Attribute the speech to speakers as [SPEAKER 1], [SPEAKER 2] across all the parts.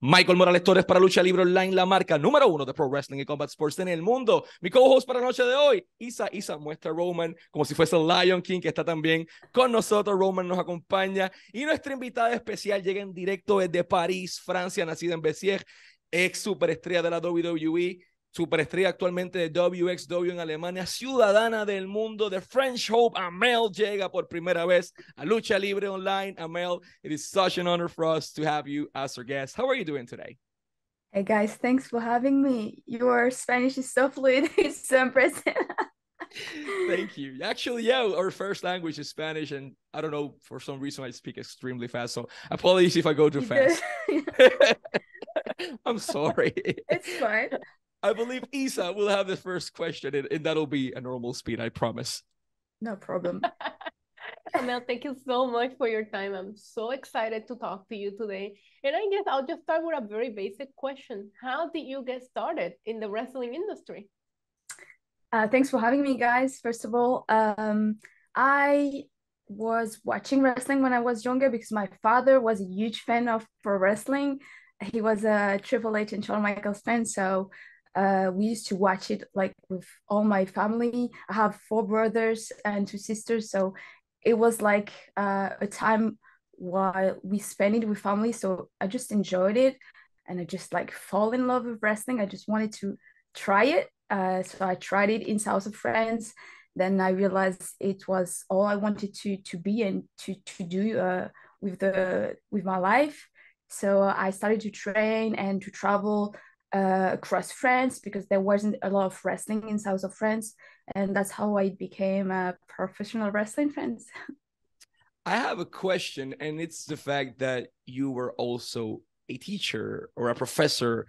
[SPEAKER 1] Michael Morales Torres para Lucha Libre Online, la marca número uno de Pro Wrestling y Combat Sports en el mundo. Mi co-host para la noche de hoy, Isa. Isa muestra Roman como si fuese el Lion King, que está también con nosotros. Roman nos acompaña. Y nuestra invitada especial llega en directo desde París, Francia, nacida en Bessières, ex superestrella de la WWE superestrella actualmente de WXW en Alemania, ciudadana del mundo de French Hope, Amel llega por primera vez a Lucha Libre Online. Amel, it is such an honor for us to have you as our guest. How are you doing today?
[SPEAKER 2] Hey guys, thanks for having me. Your Spanish is so fluid. It's so impressive.
[SPEAKER 1] Thank you. Actually, yeah, our first language is Spanish, and I don't know for some reason I speak extremely fast. So apologies if I go too fast. I'm sorry.
[SPEAKER 2] It's fine.
[SPEAKER 1] I believe Isa will have the first question, and, and that'll be a normal speed, I promise.
[SPEAKER 2] No problem.
[SPEAKER 3] Amel, thank you so much for your time. I'm so excited to talk to you today. And I guess I'll just start with a very basic question. How did you get started in the wrestling industry?
[SPEAKER 2] Uh, thanks for having me, guys. First of all, um, I was watching wrestling when I was younger because my father was a huge fan of pro wrestling. He was a Triple H and Shawn Michaels fan, so uh, we used to watch it like with all my family. I have four brothers and two sisters, so it was like uh, a time while we spent it with family. So I just enjoyed it, and I just like fall in love with wrestling. I just wanted to try it, uh, so I tried it in South of France. Then I realized it was all I wanted to to be and to to do uh, with the with my life. So I started to train and to travel uh, across France because there wasn't a lot of wrestling in south of France, and that's how I became a professional wrestling fan.
[SPEAKER 1] I have a question, and it's the fact that you were also a teacher or a professor.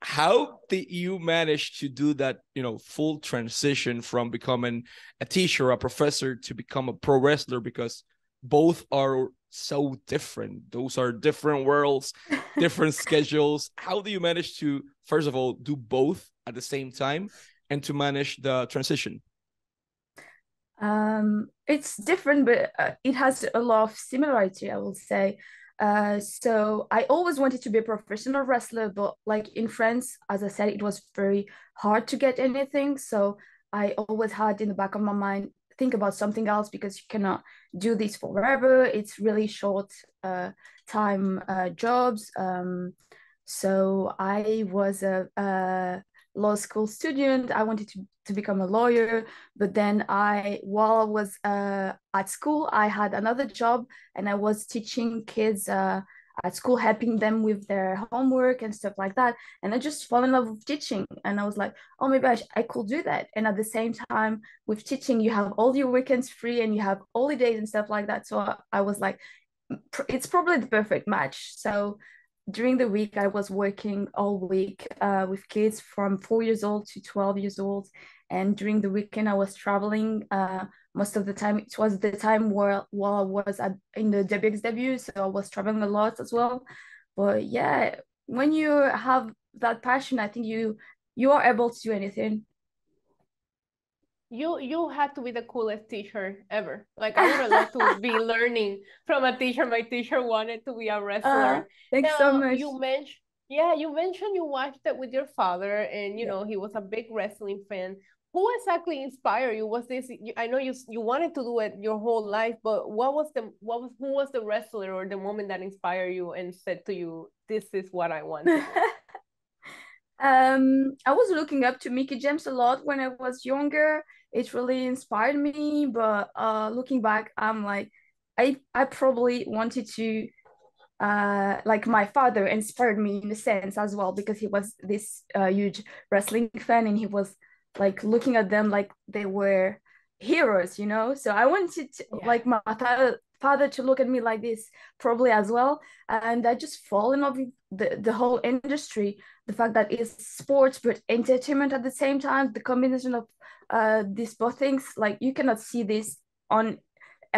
[SPEAKER 1] How did you manage to do that, you know, full transition from becoming a teacher, a professor, to become a pro wrestler? Because both are so different. Those are different worlds, different schedules. How do you manage to, first of all, do both at the same time and to manage the transition?
[SPEAKER 2] Um, it's different, but uh, it has a lot of similarity, I will say. Uh, so I always wanted to be a professional wrestler, but like in France, as I said, it was very hard to get anything. So I always had in the back of my mind, think about something else because you cannot do this forever. It's really short uh, time uh, jobs. Um, so I was a, a, law school student. I wanted to, to become a lawyer, but then I, while I was uh, at school, I had another job and I was teaching kids uh, at school helping them with their homework and stuff like that. And i just fell in love with teaching. And i was like oh my gosh i could do that. And at the same time with teaching you have all your weekends free and you have holidays and stuff like that. So i was like it's probably the perfect match. So during the week i was working all week uh, with kids from four years old to 12 years old. And during the weekend i was traveling uh, most of the time it was the time where while I was at, in the WXW, so I was traveling a lot as well. But yeah, when you have that passion, I think you you are able to do anything.
[SPEAKER 3] You you had to be the coolest teacher ever. Like I would love to be learning from a teacher. My teacher wanted to be a wrestler. Uh,
[SPEAKER 2] thanks now, so much.
[SPEAKER 3] You mentioned yeah, you mentioned you watched it with your father, and you yeah. know he was a big wrestling fan who exactly inspired you? Was this i know you you wanted to do it your whole life but what was the what was who was the wrestler or the moment that inspired you and said to you this is what i want
[SPEAKER 2] um i was looking up to Mickie James a lot when i was younger. It really inspired me but uh looking back i'm like i i probably wanted to uh, like my father inspired me in a sense as well because he was this uh, huge wrestling fan and he was like looking at them like they were heroes you know? So i wanted to, yeah. like my father father to look at me like this probably as well. And i just fall in love with the, the whole industry the fact that it's sports but entertainment at the same time the combination of uh these both things. Like you cannot see this on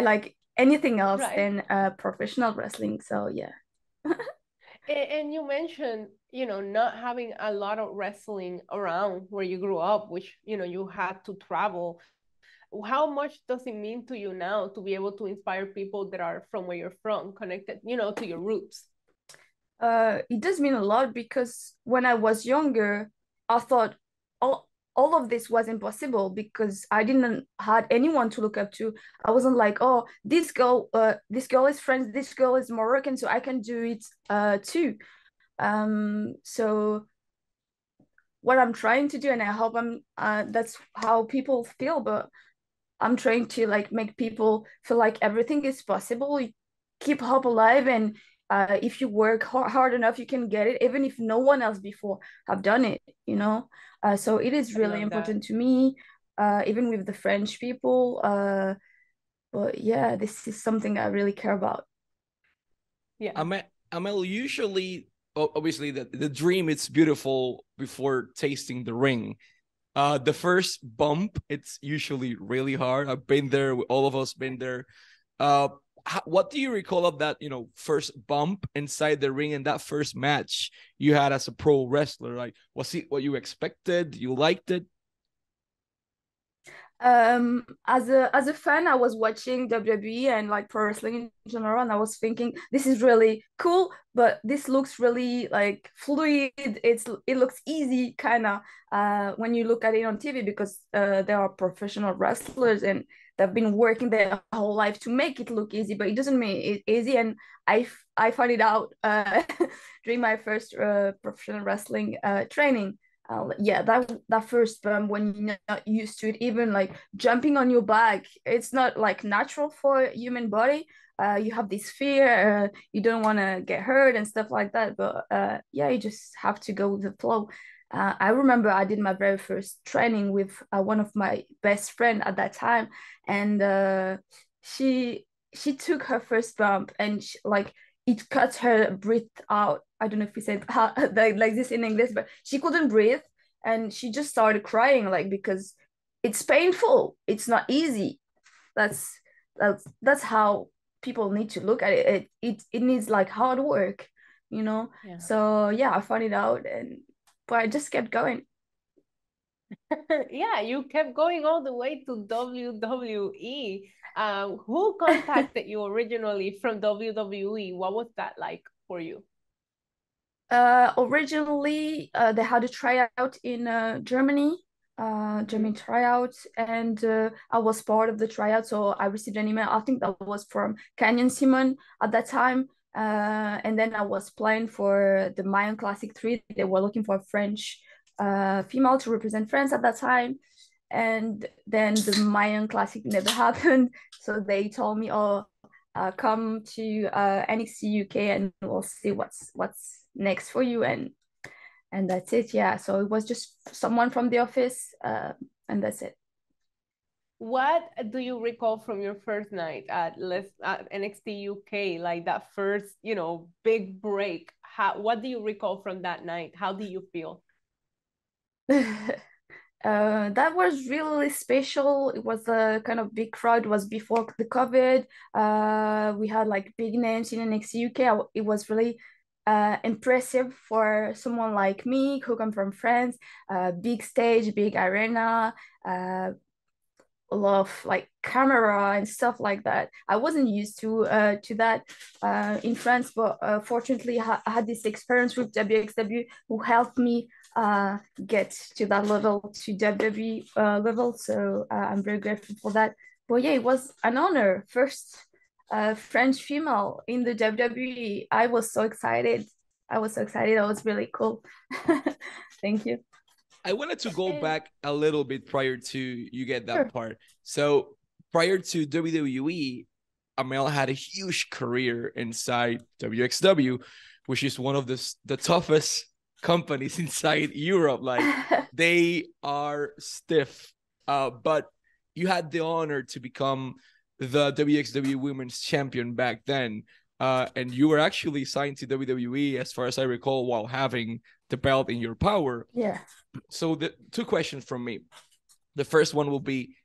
[SPEAKER 2] like anything else right. than uh professional wrestling. So yeah
[SPEAKER 3] and you mentioned you know not having a lot of wrestling around where you grew up which you know you had to travel. How much does it mean to you now to be able to inspire people that are from where you're from connected you know to your roots?
[SPEAKER 2] Uh, it does mean a lot because when I was younger, I thought all all of this was impossible because I didn't had anyone to look up to. I wasn't like, oh, this girl, uh, this girl is French, this girl is Moroccan, so I can do it uh too. Um, so what I'm trying to do, and I hope I'm uh that's how people feel, but I'm trying to like make people feel like everything is possible. keep hope alive and uh, if you work hard enough you can get it even if no one else before have done it you know? Uh, so it is really important that. to me uh, even with the french people uh, but yeah this is something i really care about.
[SPEAKER 1] Yeah. Amel, amel usually obviously the, the dream it's beautiful before tasting the ring. Uh the first bump it's usually really hard. I've been there all of us been there. Uh what do you recall of that you know first bump inside the ring and that first match you had as a pro wrestler? Like was it what you expected? You liked it?
[SPEAKER 2] Um as a as a fan i was watching wwe and like pro wrestling in general and i was thinking this is really cool but this looks really like fluid. It's it looks easy kind of uh when you look at it on tv because uh there are professional wrestlers and they've been working their whole life to make it look easy but it doesn't mean it easy. And i i found it out uh during my first uh, professional wrestling uh training. Uh, yeah that that first bump when you're not used to it even like jumping on your back it's not like natural for human body. Uh, you have this fear uh, you don't want to get hurt and stuff like that but uh, yeah you just have to go with the flow uh, i remember i did my very first training with uh, one of my best friend at that time and uh, she she took her first bump and she, like it cut her breath out. I don't know if we said how, like, like this in English, but she couldn't breathe and she just started crying like because it's painful. It's not easy. That's that's that's how people need to look at it. It it, it needs like hard work, you know. Yeah. So yeah, I found it out and but I just kept going.
[SPEAKER 3] yeah, you kept going all the way to WWE. Um, who contacted you originally from WWE? What was that like for you?
[SPEAKER 2] Uh, originally, uh, they had a tryout in uh, Germany, uh, German tryout, and uh, I was part of the tryout. So I received an email. I think that was from Canyon Ceman at that time. Uh, and then I was playing for the Mae Young Classic 3. They were looking for a French uh, female to represent France at that time and then the Mae Young Classic never happened. So they told me, "Oh, uh, come to uh, NXT UK and we'll see what's what's next for you." And and that's it. Yeah. So it was just someone from the office, uh, and that's it.
[SPEAKER 3] What do you recall from your first night at at NXT UK? Like that first, you know, big break. How? What do you recall from that night? How do you feel?
[SPEAKER 2] uh, that was really special. It was a kind of big crowd. It was before the COVID. Uh, we had like big names in NXT UK. It was really uh, impressive for someone like me who come from France. Uh, big stage, big arena, uh, of like camera and stuff like that. I wasn't used to uh, to that uh, in France, but uh, fortunately, I had this experience with WXW who helped me uh, get to that level, to WWE uh, level. So uh, I'm very grateful for that. But yeah, it was an honor. First uh, French female in the WWE. I was so excited. I was so excited. That was really cool. Thank you.
[SPEAKER 1] I wanted to go back a little bit prior to you get that sure. part. So prior to WWE, Amel had a huge career inside WXW, which is one of the the toughest companies inside Europe. Like they are stiff. Uh, but you had the honor to become the WXW Women's Champion back then. Uh, and you were actually signed to WWE, as far as I recall, while having the belt in your power.
[SPEAKER 2] Yeah.
[SPEAKER 1] So the two questions from me. The first one will be,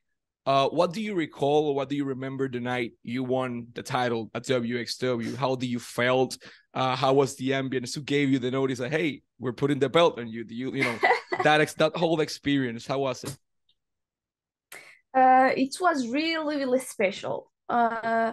[SPEAKER 1] uh, what do you recall or what do you remember the night you won the title at WXW? How do you felt? Uh, how was the ambience? Who gave you the notice that hey, we're putting the belt on you? Do you you know that ex- that whole experience? How was it?
[SPEAKER 2] Uh, it was really really special. Uh,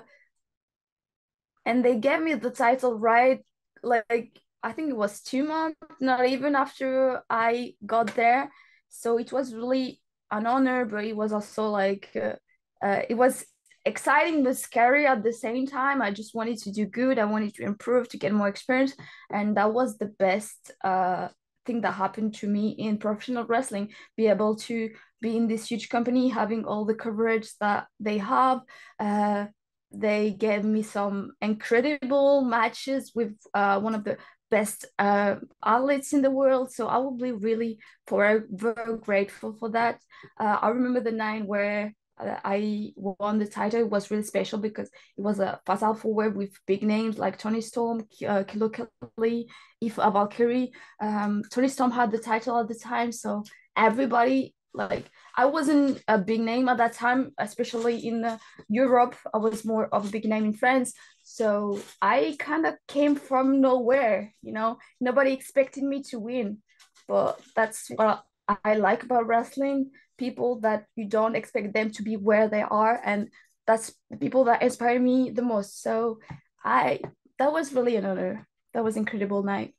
[SPEAKER 2] and they gave me the title right like I think it was two months, not even after I got there. So it was really an honor, but it was also like uh, uh, it was exciting but scary at the same time. I just wanted to do good. I wanted to improve to get more experience, and that was the best uh, thing that happened to me in professional wrestling. Be able to be in this huge company, having all the coverage that they have. Uh, they gave me some incredible matches with uh, one of the best uh, athletes in the world. So I will be really forever grateful for that. Uh, I remember the night where uh, I won the title. It was really special because it was a fatal four with big names like Toni Storm, uh, Killer Kelly, Eva Valkyrie. Um, Toni Storm had the title at the time, so everybody like I wasn't a big name at that time, especially in uh, Europe. I was more of a big name in France. So I kind of came from nowhere, you know, nobody expected me to win. But that's what I like about wrestling people that you don't expect them to be where they are. And that's the people that inspire me the most. So I, that was really an honor. That was incredible night.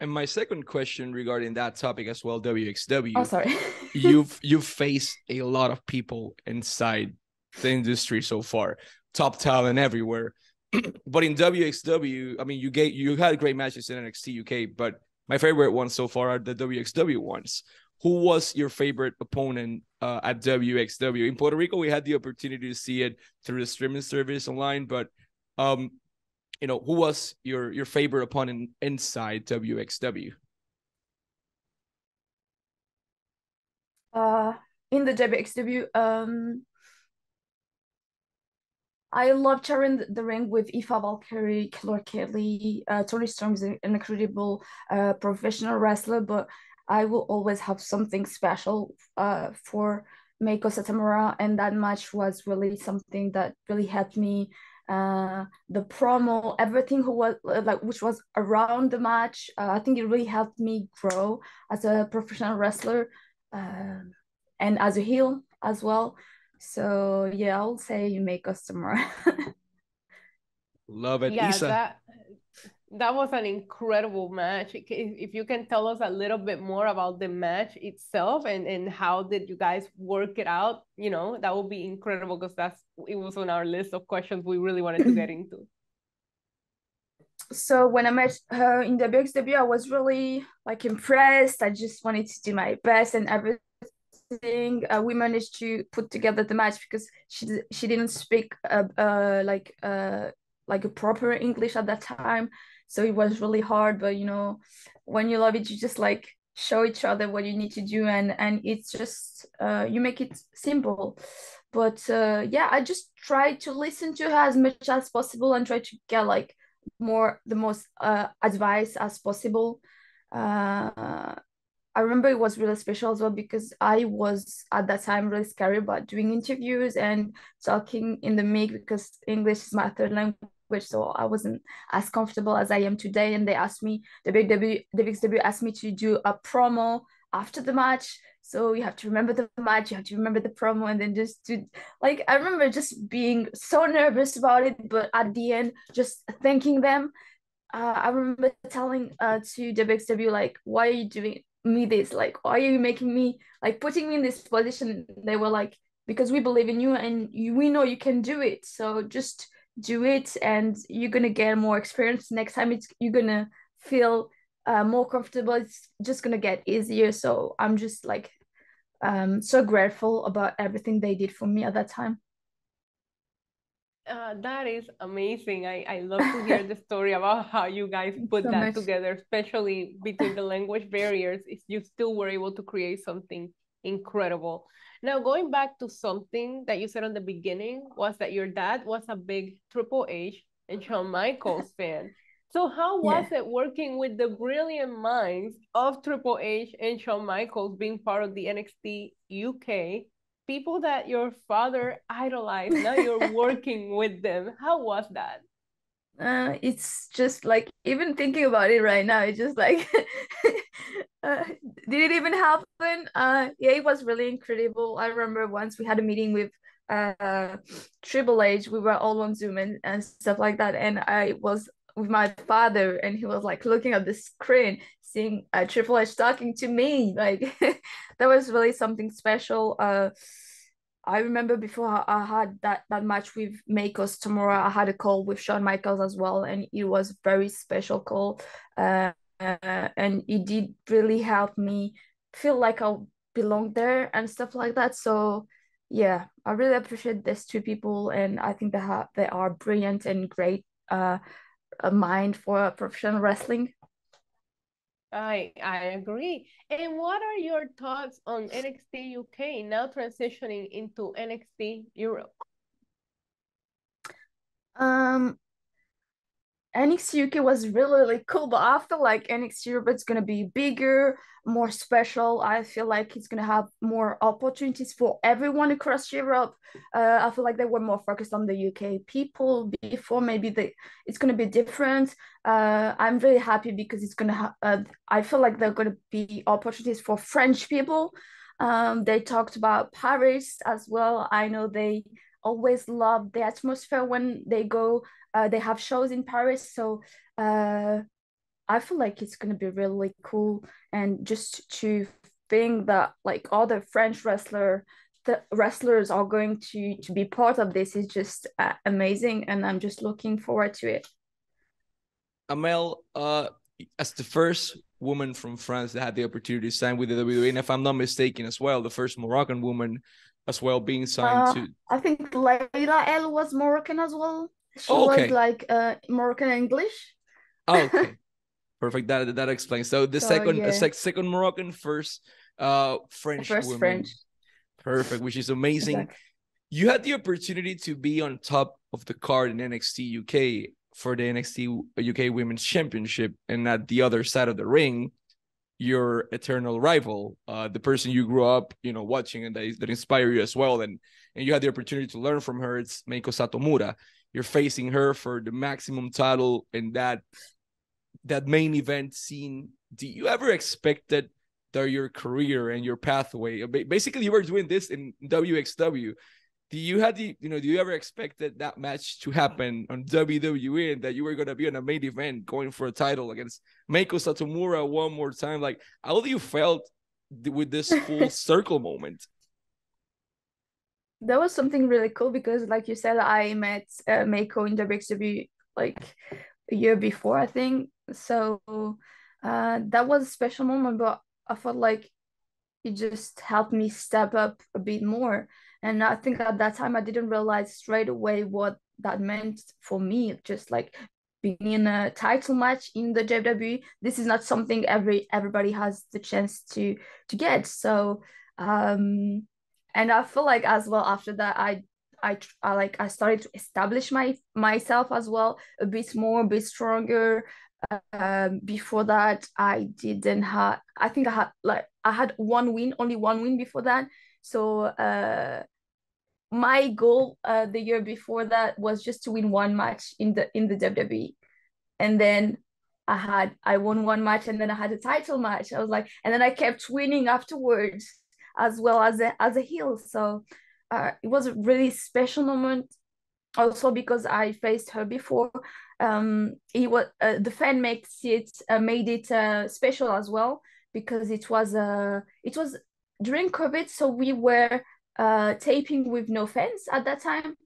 [SPEAKER 1] And my second question regarding that topic as well, WXW.
[SPEAKER 2] Oh, sorry.
[SPEAKER 1] you've you've faced a lot of people inside the industry so far, top talent everywhere. but in WXW, I mean, you get you had great matches in NXT UK, but my favorite ones so far are the WXW ones. Who was your favorite opponent uh, at WXW in Puerto Rico? We had the opportunity to see it through the streaming service online, but um, you know, who was your your favorite opponent inside WXW?
[SPEAKER 2] Uh, in the WXW, um, I love sharing the ring with Eva Valkyrie, Killer Kelly. Uh, Toni Storm is an incredible uh, professional wrestler, but I will always have something special uh, for Meiko Satomura, and that match was really something that really helped me uh, the promo, everything who was like which was around the match. Uh, I think it really helped me grow as a professional wrestler uh, and as a heel as well. So yeah, I will say you make customer.
[SPEAKER 1] Love it,
[SPEAKER 3] yeah,
[SPEAKER 1] Isa.
[SPEAKER 3] That, that was an incredible match. If, if you can tell us a little bit more about the match itself and, and how did you guys work it out, you know, that would be incredible because that's it was on our list of questions we really wanted to get into.
[SPEAKER 2] So when I met her in the WXW, I was really like impressed. I just wanted to do my best and everything. Uh, we managed to put together the match because she she didn't speak uh, uh like uh like a proper English at that time. So it was really hard but you know when you love it you just like show each other what you need to do and and it's just uh, you make it simple. But uh, yeah i just try to listen to her as much as possible and try to get like more the most uh, advice as possible. Uh, I remember it was really special as well because I was at that time really scared about doing interviews and talking in the mic because English is my third language so I wasn't as comfortable as I am today. And they asked me, the big W, the WXW asked me to do a promo after the match. So you have to remember the match, you have to remember the promo, and then just do like I remember just being so nervous about it, but at the end, just thanking them. Uh, I remember telling uh to WXW like, why are you doing me this? Like, why are you making me like putting me in this position? They were like, because we believe in you and you, we know you can do it. So just do it and you're gonna get more experience next time it's you're gonna feel uh, more comfortable it's just gonna get easier so i'm just like um so grateful about everything they did for me at that time
[SPEAKER 3] uh, that is amazing. I, I love to hear the story about how you guys put so that much. together, especially between the language barriers. If you still were able to create something incredible. Now, going back to something that you said on the beginning was that your dad was a big Triple H and Shawn Michaels fan. So how was yeah. it working with the brilliant minds of Triple H and Shawn Michaels being part of the NXT UK? People that your father idolized, now you're working with them. How was that?
[SPEAKER 2] uh, it's just like even thinking about it right now it's just like uh, did it even happen uh yeah it was really incredible i remember once we had a meeting with uh triple h we were all on zoom and, and stuff like that and i was with my father, and he was like looking at the screen, seeing uh, Triple H talking to me. Like that was really something special. Uh, I remember before I had that that match with Meiko Satomura, I had a call with Shawn Michaels as well, and it was very special call. Uh, uh, and it did really help me feel like I belong there and stuff like that. So yeah, I really appreciate these two people, and I think they have they are brilliant and great uh, mind for professional wrestling.
[SPEAKER 3] I I agree. And what are your thoughts on NXT UK now transitioning into NXT Europe?
[SPEAKER 2] Um, NXT UK was really really cool, but I feel like NXT Europe is gonna be bigger, more special. I feel like it's gonna have more opportunities for everyone across Europe. Uh, I feel like they were more focused on the UK people before. Maybe they it's gonna be different. Uh, I'm really happy because it's gonna. Ha- uh, I feel like there are gonna be opportunities for French people. Um, they talked about Paris as well. I know they always love the atmosphere when they go uh, they have shows in paris so uh, i feel like it's going to be really cool. And just to think that like all the french wrestler the wrestlers are going to to be part of this is just uh, amazing and i'm just looking forward to it.
[SPEAKER 1] Amel uh as the first woman from france that had the opportunity to sign with the wwe and if i'm not mistaken as well the first moroccan woman as well being signed
[SPEAKER 2] uh,
[SPEAKER 1] to
[SPEAKER 2] i think Layla El was moroccan as well she
[SPEAKER 1] Oh, okay.
[SPEAKER 2] was like uh moroccan english
[SPEAKER 1] oh, okay perfect that that explains so the
[SPEAKER 2] So,
[SPEAKER 1] second
[SPEAKER 2] yeah.
[SPEAKER 1] sec- second moroccan first uh french
[SPEAKER 2] first
[SPEAKER 1] woman
[SPEAKER 2] french
[SPEAKER 1] perfect which is amazing
[SPEAKER 2] Exactly.
[SPEAKER 1] you had the opportunity to be on top of the card in NXT UK for the NXT UK Women's Championship, and at the other side of the ring, your eternal rival, uh, the person you grew up, you know, watching and that, that inspire you as well, and and you had the opportunity to learn from her. It's Meiko Satomura. You're facing her for the maximum title in that that main event scene. Do you ever expect that? That your career and your pathway. Uh, basically, you were doing this in WXW do you had the you know do you ever expect that that match to happen on WWE and that you were gonna be on a main event going for a title against Meiko Satomura one more time? Like how do you felt with this full circle moment?
[SPEAKER 2] That was something really cool because like you said i met uh, Meiko in WXW like a year before i think. So uh that was a special moment but i felt like it just helped me step up a bit more. And i think at that time i didn't realize straight away what that meant for me just like being in a title match in the WWE this is not something every everybody has the chance to to get. So um and I feel like as well after that I I, I like I started to establish my myself as well a bit more, a bit stronger. Um, before that, I didn't have. I think I had like I had one win, only one win before that. So uh, my goal uh the year before that was just to win one match in the in the WWE, and then I had I won one match, and then I had a title match. I was like, and then I kept winning afterwards as well as a as a heel. So uh, it was a really special moment. Also because I faced her before. Um, it was uh, the fan makes it uh, made it uh, special as well because it was uh it was during COVID, so we were uh taping with no fans at that time.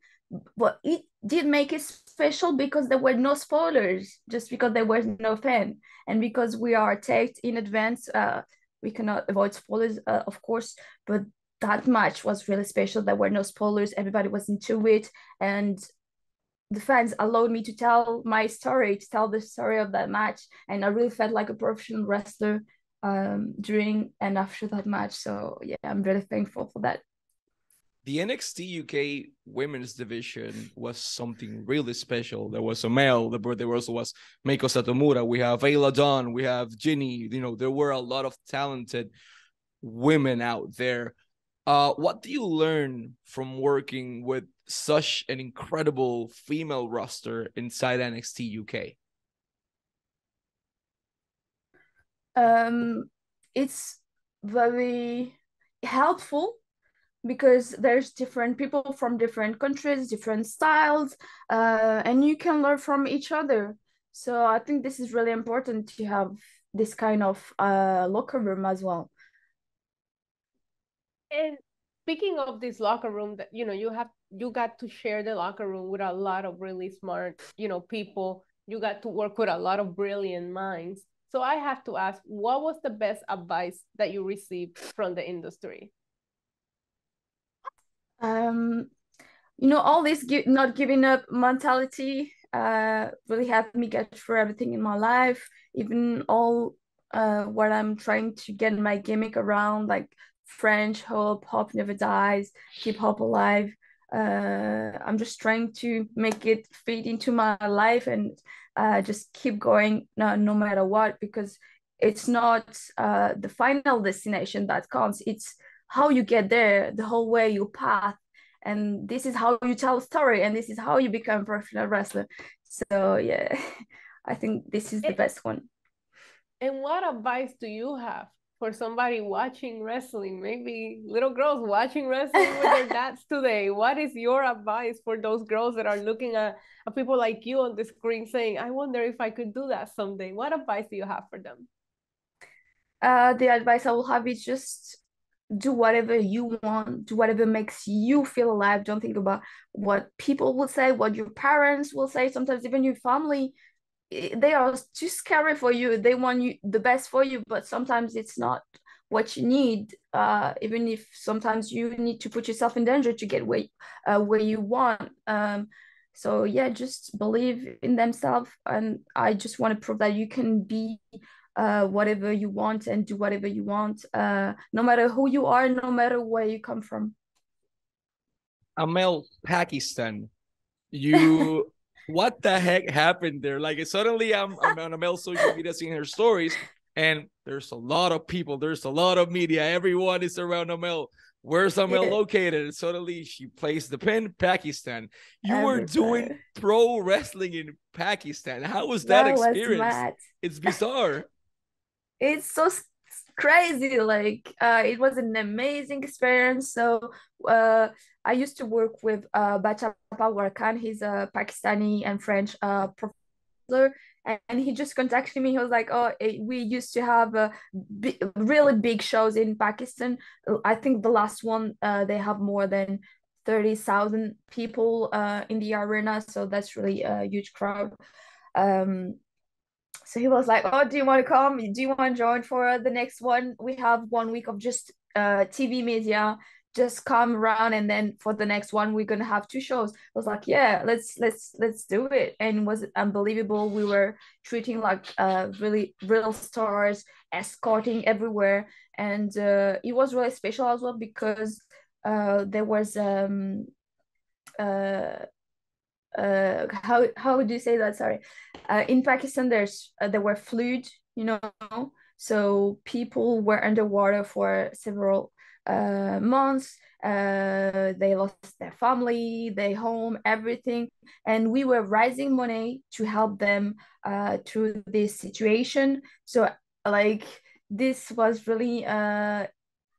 [SPEAKER 2] But it did make it special because there were no spoilers, just because there was no fan, and because we are taped in advance. We cannot avoid spoilers, uh, of course, but that match was really special. There were no spoilers, everybody was into it, and the fans allowed me to tell my story, to tell the story of that match, and I really felt like a professional wrestler um, during and after that match. So yeah, I'm really thankful for that.
[SPEAKER 1] The NXT UK women's division was something really special. There was a male, there also was Meiko Satomura, we have Isla Dawn, we have Jinny, you know, there were a lot of talented women out there. Uh, what do you learn from working with such an incredible female roster inside NXT UK?
[SPEAKER 2] Um, it's very helpful because there's different people from different countries, different styles, uh, and you can learn from each other. So I think this is really important to have this kind of uh, locker room as well.
[SPEAKER 3] And speaking of this locker room, that you know, you have you got to share the locker room with a lot of really smart, you know, people. You got to work with a lot of brilliant minds. So I have to ask, what was the best advice that you received from the industry?
[SPEAKER 2] Um, you know, all this not giving up mentality uh, really helped me get through everything in my life, even all uh, what I'm trying to get my gimmick around, like French hope, hope never dies, keep hope alive. Uh, I'm just trying to make it fit into my life and uh, just keep going no, no matter what because it's not uh, the final destination that counts. It's how you get there, the whole way, your path, and this is how you tell a story, and this is how you become a professional wrestler. So yeah, I think this is the best one.
[SPEAKER 3] And what advice do you have for somebody watching wrestling? Maybe little girls watching wrestling with their dads today. What is your advice for those girls that are looking at, at people like you on the screen saying, I wonder if I could do that someday? What advice do you have for them?
[SPEAKER 2] Uh, the advice I will have is just do whatever you want, do whatever makes you feel alive. Don't think about what people will say, what your parents will say, sometimes even your family they are too scary for you. They want you the best for you but sometimes it's not what you need uh, even if sometimes you need to put yourself in danger to get where, uh, where you want. Um, so yeah just believe in themselves and i just want to prove that you can be uh, whatever you want and do whatever you want uh, no matter who you are no matter where you come from
[SPEAKER 1] amel pakistan you what the heck happened there? Like suddenly I'm, I'm on Amel social media seeing her stories, and there's a lot of people, there's a lot of media, everyone is around Amel. Where's Amel located? And suddenly she plays the pin, Pakistan. You were doing pro wrestling in Pakistan. How was that, that experience? it's bizarre.
[SPEAKER 2] It's so crazy. Like uh, it was an amazing experience. So uh, I used to work with uh, Bacha Warkan. He's a Pakistani and French uh, professor. And he just contacted me. He was like, "Oh, eh, we used to have uh, really big shows in Pakistan. I think the last one uh, they have more than thirty thousand people uh, in the arena, so that's really a huge crowd." Um, so he was like, "Oh, do you want to come? Do you want to join for the next one? We have one week of just uh, TV media. Just come around and then for the next one we're gonna have two shows. I was like yeah let's let's let's do it. And it was unbelievable. We were treating like uh really real stars escorting everywhere. And uh, it was really special as well because uh there was um uh uh how how do you say that sorry uh in pakistan there's uh, there were flood you know so people were underwater for several uh, months. Uh, they lost their family, their home, everything, and we were raising money to help them uh, through this situation. So, like, this was really uh,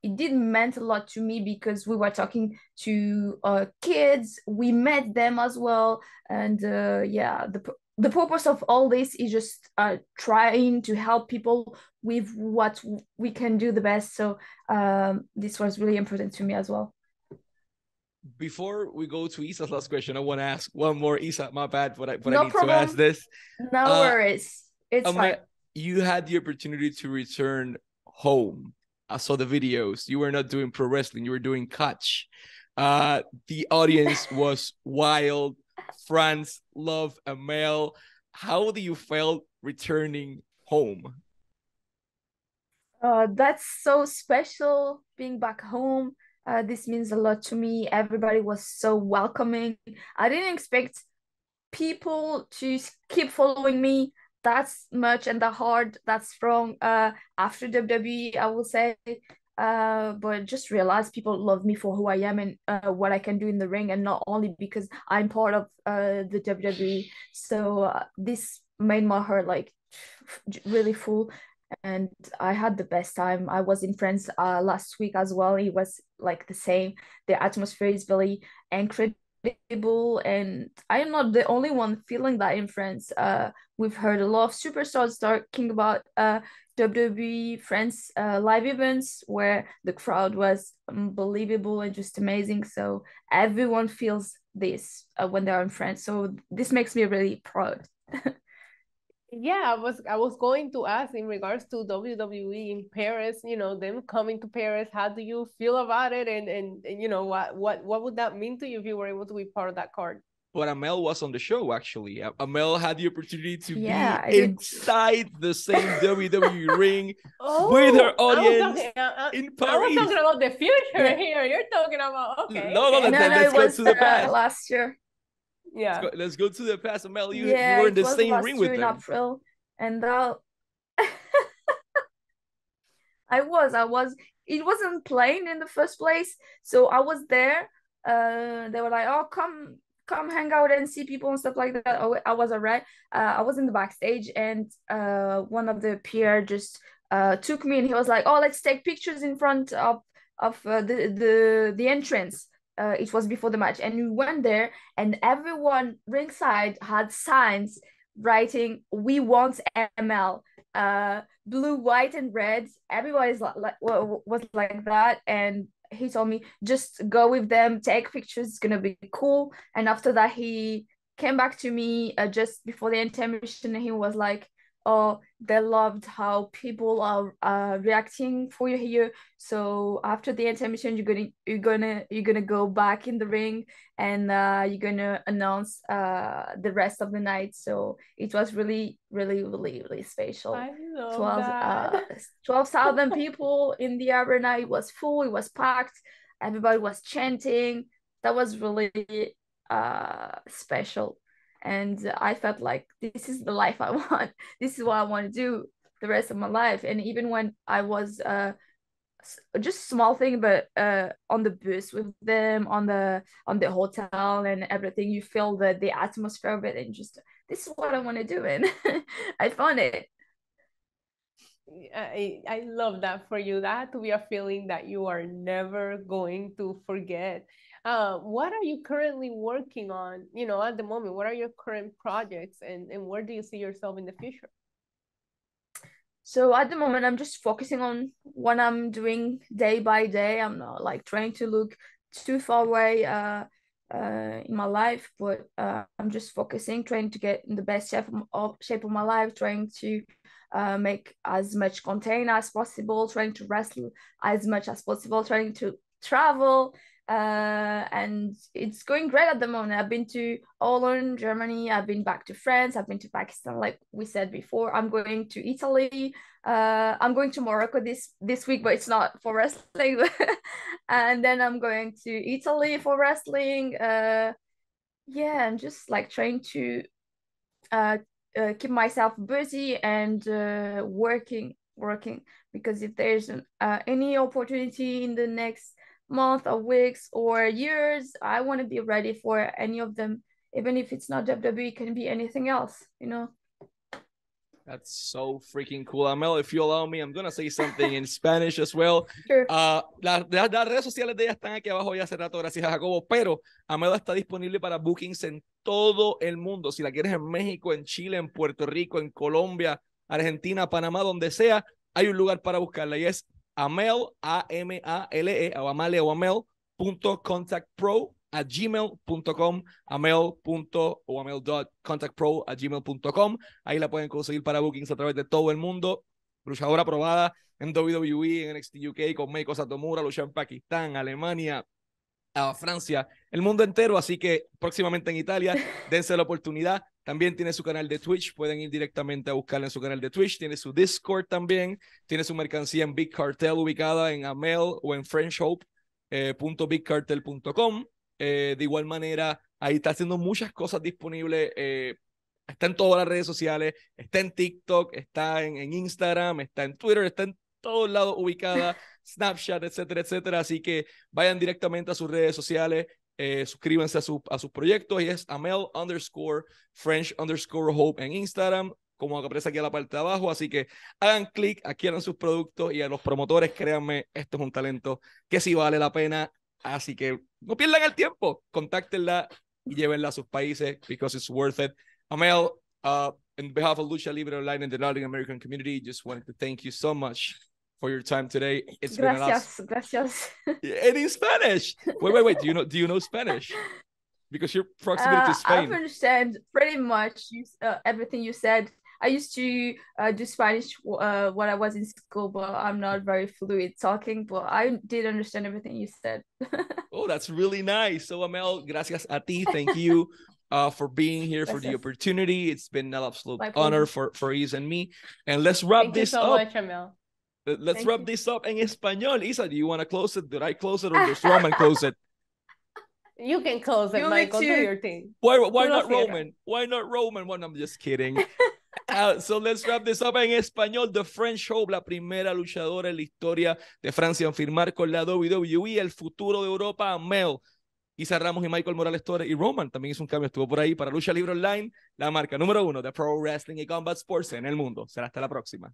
[SPEAKER 2] it did meant a lot to me because we were talking to uh, kids we met them as well and uh, yeah the the purpose of all this is just uh, trying to help people with what we can do the best. So um, this was really important to me as well.
[SPEAKER 1] Before we go to Isa's last question, I want to ask one more. Isa, my bad, but I, but no I need problem. to ask this.
[SPEAKER 2] No uh, worries. It's fine.
[SPEAKER 1] You had the opportunity to return home. I saw the videos. You were not doing pro wrestling. You were doing catch. Uh, the audience was wild France, love, Amel. How do you feel returning home?
[SPEAKER 2] Uh, that's so special being back home. Uh, this means a lot to me. Everybody was so welcoming. I didn't expect people to keep following me that much and that hard, that strong. Uh, after WWE, I will say. Uh but just realize people love me for who i am and uh, what i can do in the ring and not only because i'm part of uh the wwe so uh, this made my heart like really full. And i had the best time. I was in france uh last week as well. It was like the same. The atmosphere is really incredible unbelievable and I am not the only one feeling that in France. Uh, we've heard a lot of superstars talking about uh WWE France uh, live events where the crowd was unbelievable and just amazing. So everyone feels this uh, when they're in France. So this makes me really proud.
[SPEAKER 3] yeah i was i was going to ask in regards to wwe in paris you know them coming to paris how do you feel about it and and, and you know what what what would that mean to you if you were able to be part of that card
[SPEAKER 1] but Amel was on the show actually. Amel had the opportunity to
[SPEAKER 2] yeah,
[SPEAKER 1] be inside the same WWE ring oh, with her audience talking, uh, uh, in Paris. I
[SPEAKER 3] was talking about the future yeah. here. You're talking about okay.
[SPEAKER 1] No, no,
[SPEAKER 3] okay.
[SPEAKER 1] no, no, no let's go to the past.
[SPEAKER 2] last year.
[SPEAKER 3] Yeah.
[SPEAKER 1] Let's go, let's go to the past. Mel, you, yeah, you were in the same ring with them.
[SPEAKER 2] April, and uh, I was, I was. It wasn't playing in the first place, so I was there. Uh, they were like, "Oh, come, come, hang out and see people and stuff like that." Oh, I was alright. Uh, I was in the backstage, and uh, one of the peer just uh took me, and he was like, "Oh, let's take pictures in front of of uh, the the the entrance." Uh, it was before the match and we went there and everyone ringside had signs writing we want ml uh blue white and red. Everybody's like, like was like that and he told me just go with them take pictures it's gonna be cool. And after that he came back to me uh, just before the intermission and he was like oh they loved how people are uh, reacting for you here so after the intermission you're gonna you're gonna you're gonna go back in the ring and uh, you're gonna announce uh, the rest of the night. So it was really really really really special.
[SPEAKER 3] I love 12 uh,
[SPEAKER 2] 12,000 people in the arena it was full it was packed everybody was chanting. That was really uh special and i felt like this is the life i want this is what i want to do the rest of my life and even when i was uh just small thing but uh on the bus with them on the on the hotel and everything you feel the the atmosphere of it and just this is what i want to do and i found it
[SPEAKER 3] I, I love that for you. That to be a feeling that you are never going to forget. Uh, what are you currently working on, you know, at the moment? What are your current projects and, and where do you see yourself in the future?
[SPEAKER 2] So at the moment, I'm just focusing on what I'm doing day by day. I'm not like trying to look too far away uh, uh, in my life, but uh, I'm just focusing, trying to get in the best shape of, shape of my life, trying to uh, make as much content as possible, trying to wrestle as much as possible, trying to travel, uh, and it's going great at the moment. I've been to Holland, Germany. I've been back to France. I've been to Pakistan, like we said before. I'm going to Italy. Uh, I'm going to Morocco this this week, but it's not for wrestling. and then I'm going to Italy for wrestling. Uh, yeah, I'm just like trying to uh, uh keep myself busy and uh, working working because if there's an, uh, any opportunity in the next month or weeks or years i want to be ready for any of them even if it's not wwe it can be anything else you know
[SPEAKER 1] That's so freaking cool. Amel, if you allow me, I'm going to say something in Spanish as well.
[SPEAKER 2] Sure.
[SPEAKER 1] Uh, las, las, las, redes sociales de ella están aquí abajo ya hace rato, gracias a Jacobo, pero Amel está disponible para bookings en todo el mundo. Si la quieres en México, en Chile, en Puerto Rico, en Colombia, Argentina, Panamá, donde sea, hay un lugar para buscarla y es Amel, A-M-A-L-E, o Amale o Amel, punto contact pro a gmail.com, amel.contactpro a gmail.com. Ahí la pueden conseguir para bookings a través de todo el mundo. Luchadora aprobada en WWE, en NXT UK, con Meiko Satomura, lucha en Pakistán, Alemania, a Francia, el mundo entero. Así que próximamente en Italia, dense la oportunidad. También tiene su canal de Twitch, pueden ir directamente a buscarla en su canal de Twitch. Tiene su Discord también. Tiene su mercancía en Big Cartel ubicada en Amel o en FrenchHope.bigcartel.com. Eh, eh, de igual manera, ahí está haciendo muchas cosas disponibles. Eh, está en todas las redes sociales, está en TikTok, está en, en Instagram, está en Twitter, está en todos lados ubicada, Snapchat, etcétera, etcétera. Así que vayan directamente a sus redes sociales, eh, suscríbanse a, su, a sus proyectos y es Amel underscore French underscore Hope en Instagram, como aparece aquí a la parte de abajo. Así que hagan clic, adquieran sus productos y a los promotores, créanme, esto es un talento que sí vale la pena. Así que no pierdan el tiempo, contáctenla y llévenla a sus países because it's worth it. Amel, uh, on behalf of Lucha Libre Online and the Latin American community, just wanted to thank you so much for your time today.
[SPEAKER 2] It's gracias, been gracias.
[SPEAKER 1] And in Spanish. Wait, wait, wait. Do you know? Do you know Spanish? Because your proximity
[SPEAKER 2] uh,
[SPEAKER 1] to Spain.
[SPEAKER 2] I understand pretty much you, uh, everything you said. I used to uh, do Spanish uh, when I was in school, but I'm not very fluid talking. But I did understand everything you said.
[SPEAKER 1] oh, that's really nice. So, Amale, gracias a ti. Thank you uh, for being here, gracias. for the opportunity. It's been an absolute My honor for, for Isa and me. And let's wrap
[SPEAKER 3] Thank
[SPEAKER 1] this
[SPEAKER 3] you so
[SPEAKER 1] up.
[SPEAKER 3] Much, Amale.
[SPEAKER 1] Let's
[SPEAKER 3] Thank
[SPEAKER 1] wrap
[SPEAKER 3] you.
[SPEAKER 1] this up in Espanol. Isa, do you want to close it? Did I close it or does Roman close it?
[SPEAKER 3] You can close it,
[SPEAKER 2] You
[SPEAKER 3] Michael. Do your thing.
[SPEAKER 1] Why, why not. Roman? Why not Roman? Well, I'm just kidding. Uh, so let's wrap this up en español. The French Hope, la primera luchadora en la historia de Francia en firmar con la WWE, el futuro de Europa, Mel. Isa Ramos y Michael Morales Torres y Roman también hizo un cambio, estuvo por ahí para Lucha Libre Online, la marca número uno de Pro Wrestling y Combat Sports en el mundo. Será hasta la próxima.